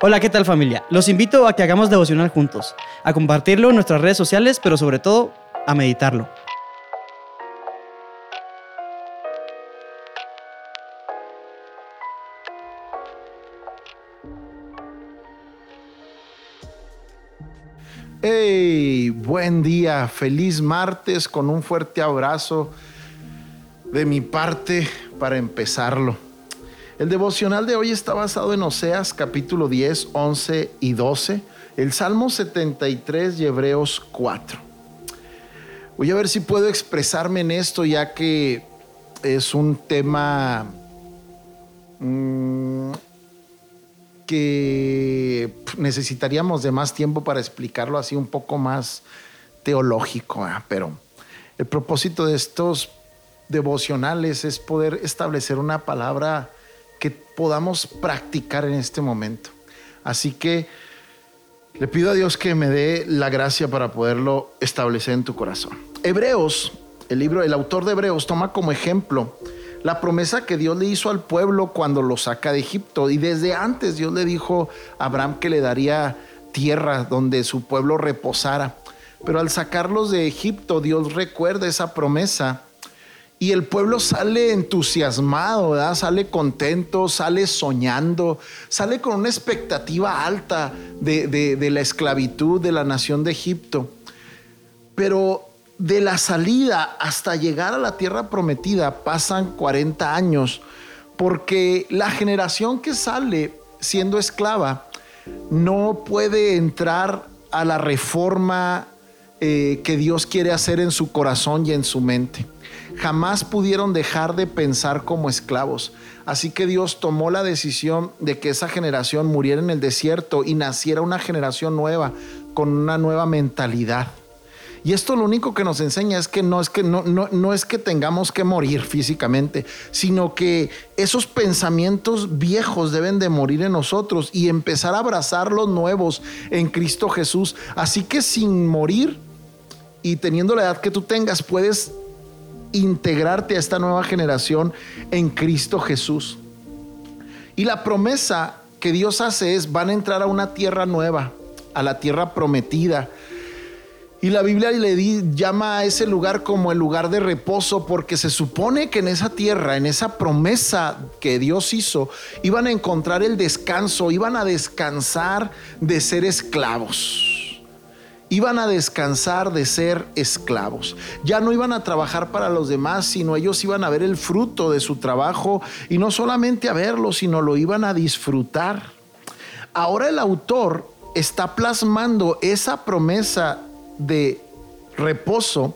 Hola, ¿qué tal familia? Los invito a que hagamos devocional juntos, a compartirlo en nuestras redes sociales, pero sobre todo a meditarlo. Hey, buen día, feliz martes con un fuerte abrazo de mi parte para empezarlo. El devocional de hoy está basado en Oseas capítulo 10, 11 y 12, el Salmo 73 y Hebreos 4. Voy a ver si puedo expresarme en esto ya que es un tema mm, que necesitaríamos de más tiempo para explicarlo así un poco más teológico, pero el propósito de estos devocionales es poder establecer una palabra podamos practicar en este momento. Así que le pido a Dios que me dé la gracia para poderlo establecer en tu corazón. Hebreos, el libro, el autor de Hebreos toma como ejemplo la promesa que Dios le hizo al pueblo cuando lo saca de Egipto. Y desde antes Dios le dijo a Abraham que le daría tierra donde su pueblo reposara. Pero al sacarlos de Egipto, Dios recuerda esa promesa y el pueblo sale entusiasmado, sale contento, sale soñando, sale con una expectativa alta de, la esclavitud de la nación de Egipto. Pero de la salida hasta llegar a la tierra prometida pasan 40 años, porque la generación que sale siendo esclava no puede entrar a la reforma eh, que Dios quiere hacer en su corazón y en su mente jamás pudieron dejar de pensar como esclavos. Así que Dios tomó la decisión de que esa generación muriera en el desierto y naciera una generación nueva, con una nueva mentalidad. Y esto lo único que nos enseña es que no es que no, no, es que tengamos que morir físicamente, sino que esos pensamientos viejos deben de morir en nosotros y empezar a abrazar los nuevos en Cristo Jesús. Así que sin morir y teniendo la edad que tú tengas, puedes integrarte a esta nueva generación en Cristo Jesús. Y la promesa que Dios hace es, van a entrar a una tierra nueva, a la tierra prometida. Y la Biblia le llama a ese lugar como el lugar de reposo porque se supone que en esa tierra, en esa promesa que Dios hizo, iban a encontrar el descanso, iban a descansar de ser esclavos iban a descansar de ser esclavos. Ya no iban a trabajar para los demás, sino ellos iban a ver el fruto de su trabajo y no solamente a verlo, sino lo iban a disfrutar. Ahora el autor está plasmando esa promesa de reposo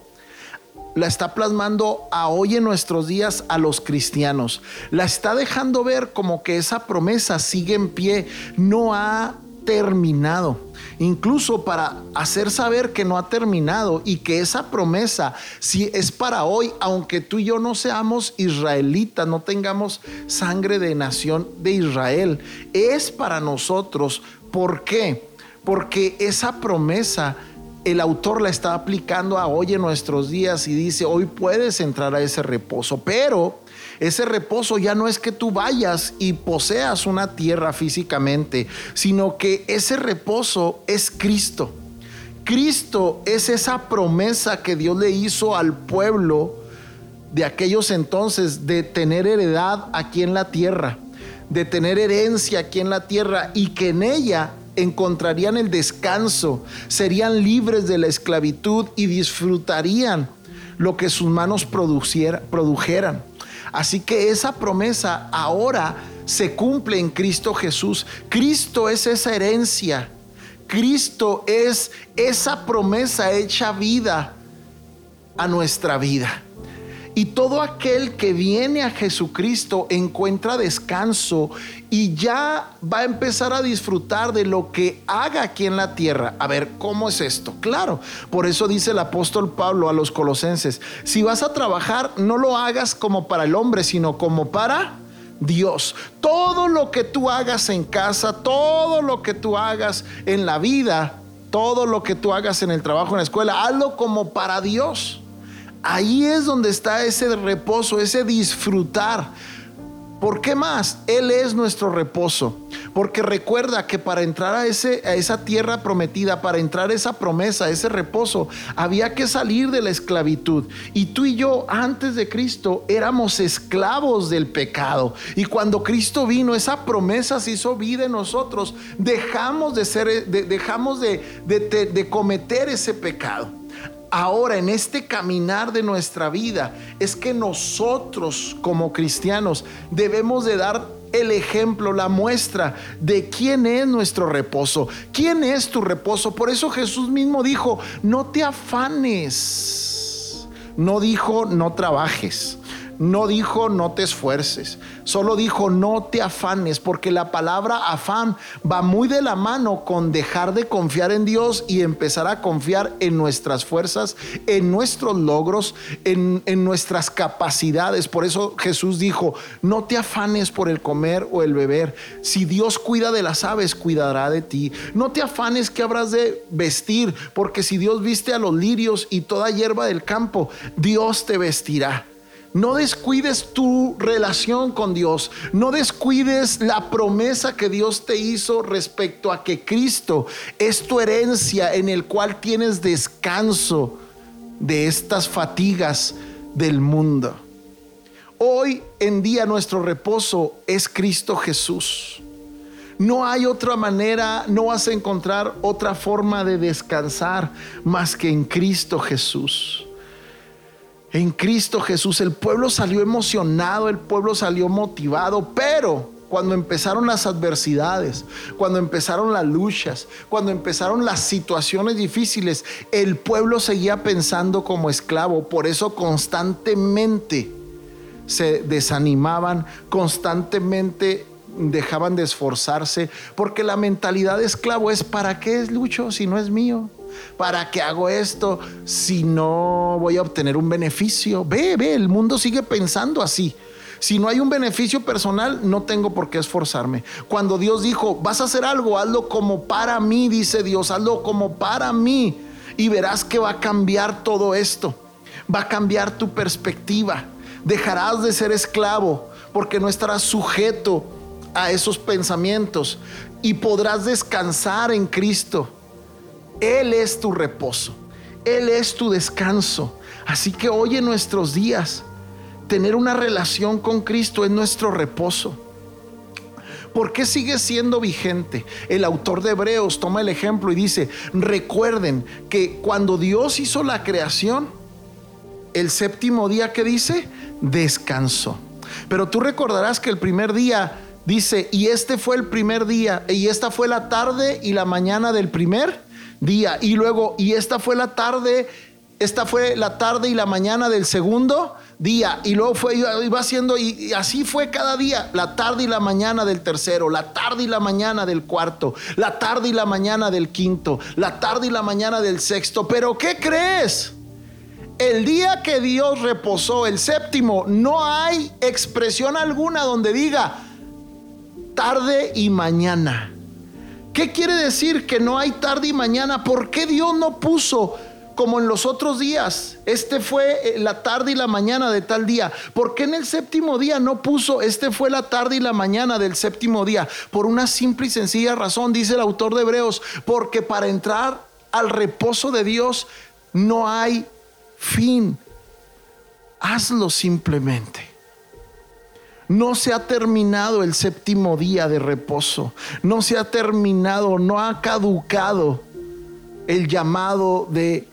la está plasmando a hoy en nuestros días a los cristianos. La está dejando ver como que esa promesa sigue en pie, no ha terminado incluso para hacer saber que no ha terminado y que esa promesa si es para hoy, aunque tú y yo no seamos israelitas, no tengamos sangre de nación de Israel, es para nosotros. ¿Por qué? Porque esa promesa el autor la está aplicando a hoy en nuestros días y dice, hoy puedes entrar a ese reposo, pero ese reposo ya no es que tú vayas y poseas una tierra físicamente, sino que ese reposo es Cristo. Cristo es esa promesa que Dios le hizo al pueblo de aquellos entonces de tener heredad aquí en la tierra, de tener herencia aquí en la tierra y que en ella encontrarían el descanso, serían libres de la esclavitud y disfrutarían lo que sus manos produjeran. Así que esa promesa ahora se cumple en Cristo Jesús. Cristo es esa herencia. Cristo es esa promesa hecha vida a nuestra vida. Y todo aquel que viene a Jesucristo encuentra descanso y ya va a empezar a disfrutar de lo que haga aquí en la tierra. A ver, ¿cómo es esto? Claro, por eso dice el apóstol Pablo a los colosenses, si vas a trabajar, no lo hagas como para el hombre, sino como para... Dios. Todo lo que tú hagas en casa, todo lo que tú hagas en la vida, todo lo que tú hagas en el trabajo, en la escuela, hazlo como para Dios. Ahí es donde está ese reposo, ese disfrutar. ¿Por qué más? Él es nuestro reposo. Porque recuerda que para entrar a, ese, a esa tierra prometida, para entrar a esa promesa, a ese reposo, había que salir de la esclavitud. Y tú y yo, antes de Cristo, éramos esclavos del pecado. Y cuando Cristo vino, esa promesa se hizo vida en nosotros. Dejamos de ser, dejamos de, de cometer ese pecado ahora en este caminar de nuestra vida es que nosotros como cristianos debemos de dar el ejemplo, la muestra de quién es nuestro reposo, quién es tu reposo. Por eso Jesús mismo dijo, no te afanes, no dijo, no trabajes. No dijo no te esfuerces, solo dijo no te afanes, porque la palabra afán va muy de la mano con dejar de confiar en Dios y empezar a confiar en nuestras fuerzas, en nuestros logros, en, nuestras capacidades. Por eso Jesús dijo, no te afanes por el comer o el beber. Si Dios cuida de las aves, cuidará de ti. No te afanes que habrás de vestir, porque si Dios viste a los lirios y toda hierba del campo, Dios te vestirá. No descuides tu relación con Dios. No descuides la promesa que Dios te hizo respecto a que Cristo es tu herencia en el cual tienes descanso de estas fatigas del mundo. Hoy en día nuestro reposo es Cristo Jesús. No hay otra manera, no vas a encontrar otra forma de descansar más que en Cristo Jesús en Cristo Jesús. El pueblo salió emocionado, el pueblo salió motivado, pero cuando empezaron las adversidades, cuando empezaron las luchas, cuando empezaron las situaciones difíciles, el pueblo seguía pensando como esclavo. Por eso constantemente se desanimaban, constantemente dejaban de esforzarse, porque la mentalidad de esclavo es, ¿para qué es lucho si no es mío? ¿Para qué hago esto si no voy a obtener un beneficio? Ve, ve, el mundo sigue pensando así. Si no hay un beneficio personal, no tengo por qué esforzarme. Cuando Dios dijo, vas a hacer algo, hazlo como para mí, dice Dios, hazlo como para mí. Y verás que va a cambiar todo esto. Va a cambiar tu perspectiva. Dejarás de ser esclavo porque no estarás sujeto a esos pensamientos y podrás descansar en Cristo él es tu reposo, Él es tu descanso. Así que hoy en nuestros días, tener una relación con Cristo es nuestro reposo. ¿Por qué sigue siendo vigente? El autor de Hebreos toma el ejemplo y dice, recuerden que cuando Dios hizo la creación, el séptimo día que dice, descansó. Pero tú recordarás que el primer día dice, y este fue el primer día, y esta fue la tarde y la mañana del primer día. Y luego, y esta fue la tarde, esta fue la tarde y la mañana del segundo día. Y luego fue, iba haciendo, y, así fue cada día, la tarde y la mañana del tercero, la tarde y la mañana del cuarto, la tarde y la mañana del quinto, la tarde y la mañana del sexto. Pero ¿qué crees? El día que Dios reposó, el séptimo, no hay expresión alguna donde diga tarde y mañana. ¿Qué quiere decir que no hay tarde y mañana? ¿Por qué Dios no puso como en los otros días? Este fue eh, la tarde y la mañana de tal día. ¿Por qué en el séptimo día no puso este fue la tarde y la mañana del séptimo día? Por una simple y sencilla razón, dice el autor de Hebreos, porque para entrar al reposo de Dios no hay fin. Hazlo simplemente. No se ha terminado el séptimo día de reposo. No se ha terminado, no ha caducado el llamado de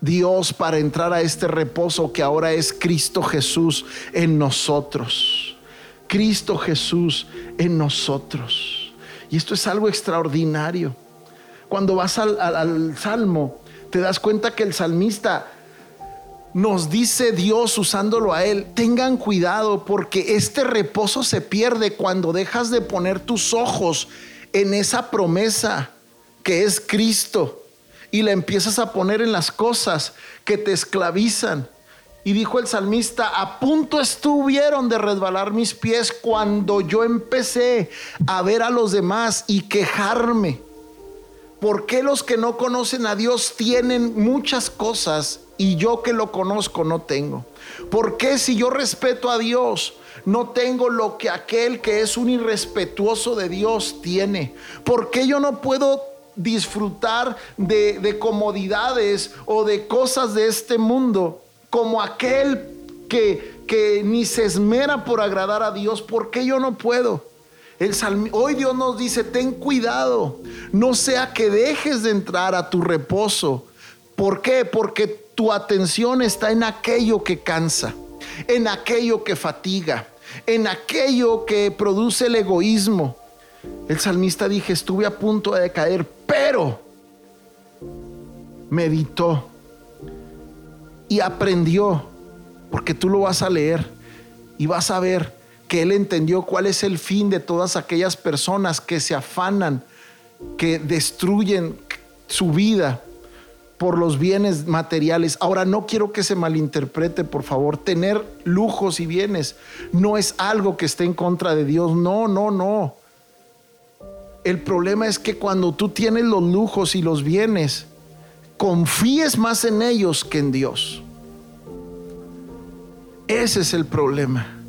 Dios para entrar a este reposo que ahora es Cristo Jesús en nosotros. Cristo Jesús en nosotros. Y esto es algo extraordinario. Cuando vas al, al Salmo, te das cuenta que el salmista nos dice Dios usándolo a Él, tengan cuidado porque este reposo se pierde cuando dejas de poner tus ojos en esa promesa que es Cristo y la empiezas a poner en las cosas que te esclavizan. Y dijo el salmista, a punto estuvieron de resbalar mis pies cuando yo empecé a ver a los demás y quejarme. ¿Por qué los que no conocen a Dios tienen muchas cosas y yo que lo conozco no tengo? ¿Por qué si yo respeto a Dios, no tengo lo que aquel que es un irrespetuoso de Dios tiene? ¿Por qué yo no puedo disfrutar de, de comodidades o de cosas de este mundo como aquel que, que ni se esmera por agradar a Dios? ¿Por qué yo no puedo? El hoy Dios nos dice, ten cuidado, no sea que dejes de entrar a tu reposo. ¿Por qué? Porque tu atención está en aquello que cansa, en aquello que fatiga, en aquello que produce el egoísmo. El salmista dije, estuve a punto de caer, pero meditó y aprendió, porque tú lo vas a leer y vas a ver que él entendió cuál es el fin de todas aquellas personas que se afanan, que destruyen su vida por los bienes materiales. Ahora, no quiero que se malinterprete, por favor. Tener lujos y bienes no es algo que esté en contra de Dios. No, no, no. El problema es que cuando tú tienes los lujos y los bienes, confíes más en ellos que en Dios. Ese es el problema.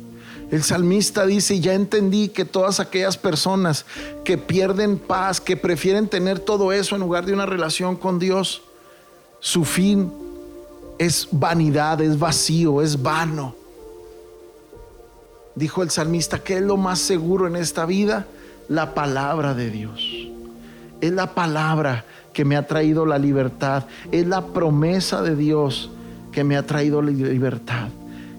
El salmista dice, ya entendí que todas aquellas personas que pierden paz, que prefieren tener todo eso en lugar de una relación con Dios, su fin es vanidad, es vacío, es vano. Dijo el salmista, ¿qué es lo más seguro en esta vida? La palabra de Dios. Es la palabra que me ha traído la libertad. Es la promesa de Dios que me ha traído la libertad.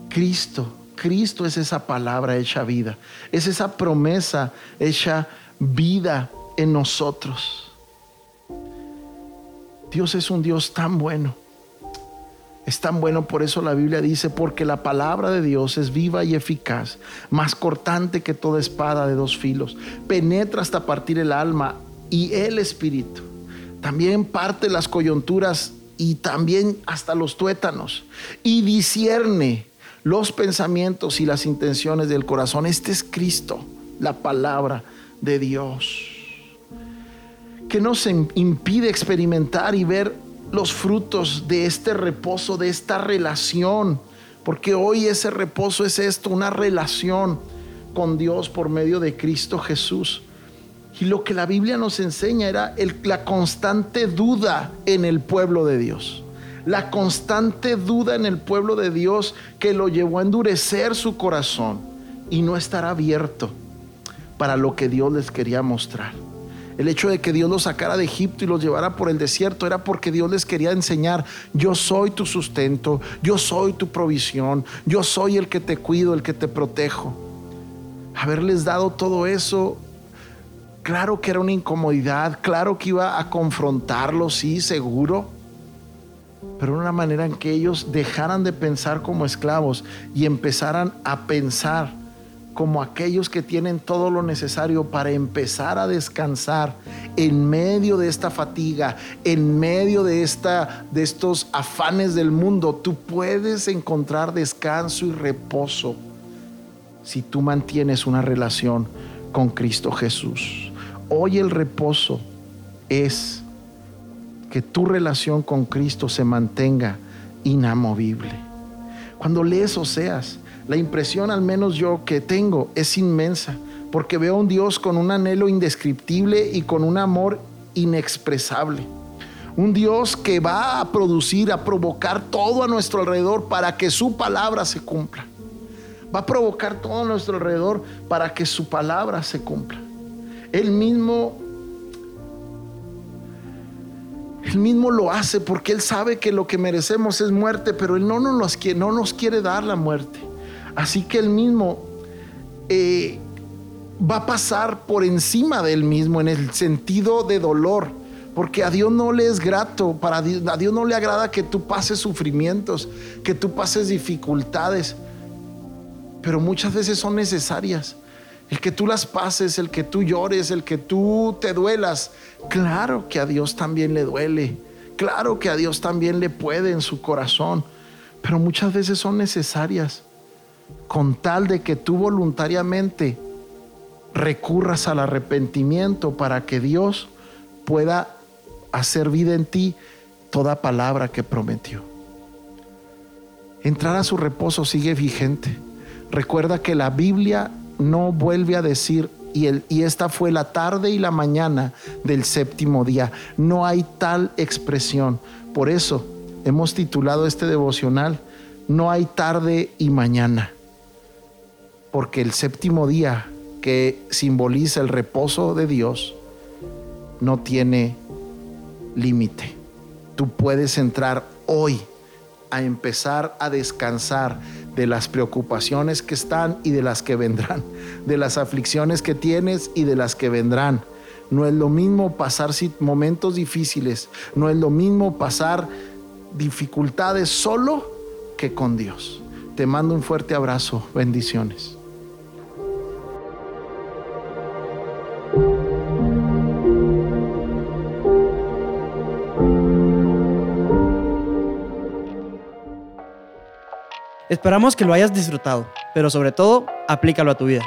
Cristo, Cristo es esa palabra hecha vida. Es esa promesa hecha vida en nosotros. Dios es un Dios tan bueno. Es tan bueno, por eso la Biblia dice, porque la palabra de Dios es viva y eficaz, más cortante que toda espada de dos filos, penetra hasta partir el alma y el espíritu. También parte las coyunturas y también hasta los tuétanos y discierne los pensamientos y las intenciones del corazón. Este es Cristo, la palabra de Dios que nos impide experimentar y ver los frutos de este reposo, de esta relación. Porque hoy ese reposo es esto, una relación con Dios por medio de Cristo Jesús. Y lo que la Biblia nos enseña era la constante duda en el pueblo de Dios. La constante duda en el pueblo de Dios que lo llevó a endurecer su corazón y no estar abierto para lo que Dios les quería mostrar. El hecho de que Dios los sacara de Egipto y los llevara por el desierto era porque Dios les quería enseñar, yo soy tu sustento, yo soy tu provisión, yo soy el que te cuido, el que te protejo. Haberles dado todo eso, claro que era una incomodidad, claro que iba a confrontarlos, sí, seguro, pero una manera en que ellos dejaran de pensar como esclavos y empezaran a pensar como aquellos que tienen todo lo necesario para empezar a descansar en medio de esta fatiga, en medio de, esta, de estos afanes del mundo. Tú puedes encontrar descanso y reposo si tú mantienes una relación con Cristo Jesús. Hoy el reposo es que tu relación con Cristo se mantenga inamovible. Cuando lees Oseas, la impresión, al menos yo que tengo, es inmensa, porque veo a un Dios con un anhelo indescriptible y con un amor inexpresable. Un Dios que va a producir, a provocar todo a nuestro alrededor para que su palabra se cumpla. Va a provocar todo a nuestro alrededor para que su palabra se cumpla. Él mismo él mismo lo hace porque Él sabe que lo que merecemos es muerte, pero Él no nos, no nos quiere dar la muerte. Así que él mismo eh, va a pasar por encima de él mismo en el sentido de dolor. Porque a Dios no le es grato, para a Dios no le agrada que tú pases sufrimientos, que tú pases dificultades, pero muchas veces son necesarias. El que tú las pases, el que tú llores, el que tú te duelas, claro que a Dios también le duele, claro que a Dios también le puede en su corazón, pero muchas veces son necesarias con tal de que tú voluntariamente recurras al arrepentimiento para que Dios pueda hacer vida en ti toda palabra que prometió. Entrar a su reposo sigue vigente. Recuerda que la Biblia no vuelve a decir y, el, y, esta fue la tarde y la mañana del séptimo día. No hay tal expresión. Por eso hemos titulado este devocional, No hay tarde y mañana. Porque el séptimo día que simboliza el reposo de Dios no tiene límite. Tú puedes entrar hoy a empezar a descansar de las preocupaciones que están y de las que vendrán, de las aflicciones que tienes y de las que vendrán. No es lo mismo pasar momentos difíciles, no es lo mismo pasar dificultades solo que con Dios. Te mando un fuerte abrazo, bendiciones. Esperamos que lo hayas disfrutado, pero sobre todo, aplícalo a tu vida.